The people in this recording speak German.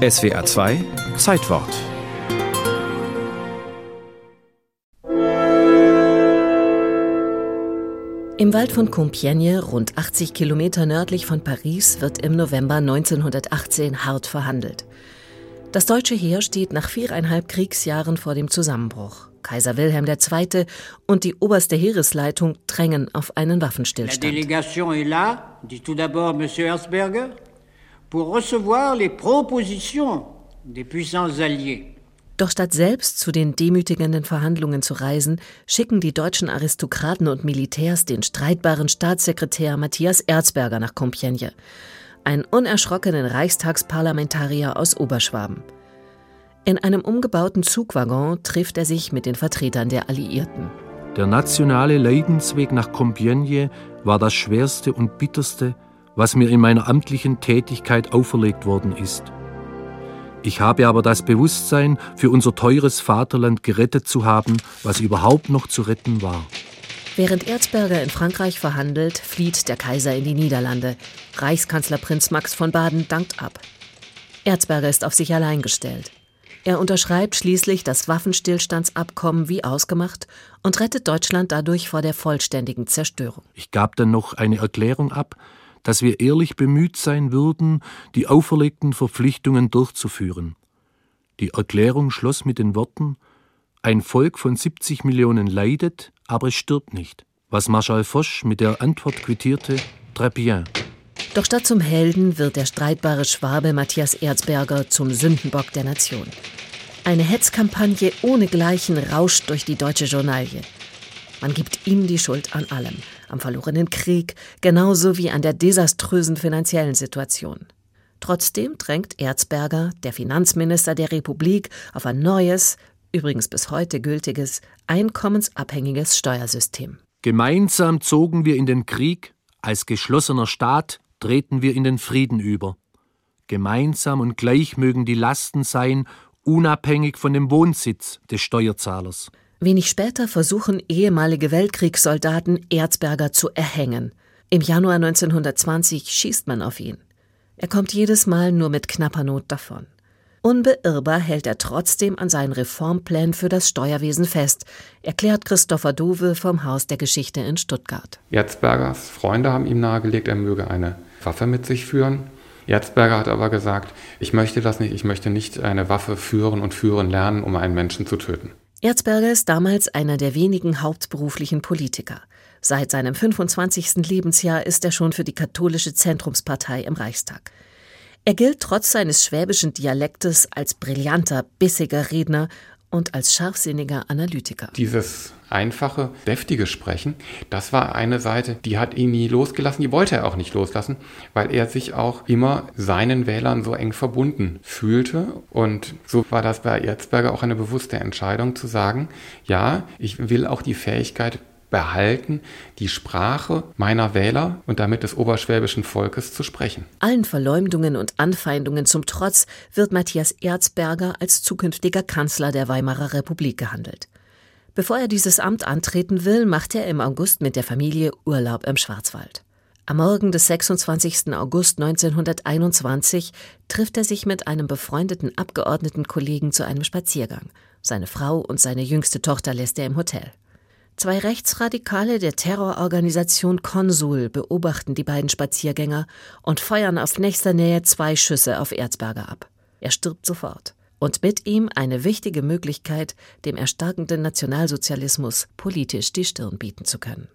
SWR 2 Zeitwort Im Wald von Compiègne, rund 80 Kilometer nördlich von Paris, wird im November 1918 hart verhandelt. Das deutsche Heer steht nach viereinhalb Kriegsjahren vor dem Zusammenbruch. Kaiser Wilhelm II. und die oberste Heeresleitung drängen auf einen Waffenstillstand. La délégation est là, dit tout d'abord M. Herzberger, pour recevoir les propositions des puissants alliés. Doch statt selbst zu den demütigenden Verhandlungen zu reisen, schicken die deutschen Aristokraten und Militärs den streitbaren Staatssekretär Matthias Erzberger nach Compiègne, einen unerschrockenen Reichstagsparlamentarier aus Oberschwaben. In einem umgebauten Zugwaggon trifft er sich mit den Vertretern der Alliierten. Der nationale Leidensweg nach Compiègne war das schwerste und bitterste, was mir in meiner amtlichen Tätigkeit auferlegt worden ist. Ich habe aber das Bewusstsein, für unser teures Vaterland gerettet zu haben, was überhaupt noch zu retten war. Während Erzberger in Frankreich verhandelt, flieht der Kaiser in die Niederlande. Reichskanzler Prinz Max von Baden dankt ab. Erzberger ist auf sich allein gestellt. Er unterschreibt schließlich das Waffenstillstandsabkommen wie ausgemacht und rettet Deutschland dadurch vor der vollständigen Zerstörung. Ich gab dann noch eine Erklärung ab, dass wir ehrlich bemüht sein würden, die auferlegten Verpflichtungen durchzuführen. Die Erklärung schloss mit den Worten Ein Volk von 70 Millionen leidet, aber es stirbt nicht, was Marschall Foch mit der Antwort quittierte Très bien. Doch statt zum Helden wird der streitbare Schwabe Matthias Erzberger zum Sündenbock der Nation. Eine Hetzkampagne ohnegleichen rauscht durch die deutsche Journalie. Man gibt ihm die Schuld an allem, am verlorenen Krieg, genauso wie an der desaströsen finanziellen Situation. Trotzdem drängt Erzberger, der Finanzminister der Republik, auf ein neues, übrigens bis heute gültiges, einkommensabhängiges Steuersystem. Gemeinsam zogen wir in den Krieg, als geschlossener Staat treten wir in den Frieden über. Gemeinsam und gleich mögen die Lasten sein, unabhängig von dem Wohnsitz des Steuerzahlers. Wenig später versuchen ehemalige Weltkriegssoldaten Erzberger zu erhängen. Im Januar 1920 schießt man auf ihn. Er kommt jedes Mal nur mit knapper Not davon. Unbeirrbar hält er trotzdem an seinen Reformplänen für das Steuerwesen fest, erklärt Christopher Dove vom Haus der Geschichte in Stuttgart. Erzbergers Freunde haben ihm nahegelegt, er möge eine Waffe mit sich führen. Erzberger hat aber gesagt, ich möchte das nicht, ich möchte nicht eine Waffe führen und führen lernen, um einen Menschen zu töten. Erzberger ist damals einer der wenigen hauptberuflichen Politiker. Seit seinem 25. Lebensjahr ist er schon für die katholische Zentrumspartei im Reichstag. Er gilt trotz seines schwäbischen Dialektes als brillanter, bissiger Redner und als scharfsinniger Analytiker. Dieses einfache, deftige Sprechen, das war eine Seite, die hat ihn nie losgelassen, die wollte er auch nicht loslassen, weil er sich auch immer seinen Wählern so eng verbunden fühlte. Und so war das bei Erzberger auch eine bewusste Entscheidung zu sagen, ja, ich will auch die Fähigkeit behalten, die Sprache meiner Wähler und damit des oberschwäbischen Volkes zu sprechen. Allen Verleumdungen und Anfeindungen zum Trotz wird Matthias Erzberger als zukünftiger Kanzler der Weimarer Republik gehandelt. Bevor er dieses Amt antreten will, macht er im August mit der Familie Urlaub im Schwarzwald. Am Morgen des 26. August 1921 trifft er sich mit einem befreundeten Abgeordnetenkollegen zu einem Spaziergang. Seine Frau und seine jüngste Tochter lässt er im Hotel. Zwei Rechtsradikale der Terrororganisation Konsul beobachten die beiden Spaziergänger und feuern auf nächster Nähe zwei Schüsse auf Erzberger ab. Er stirbt sofort. Und mit ihm eine wichtige Möglichkeit, dem erstarkenden Nationalsozialismus politisch die Stirn bieten zu können.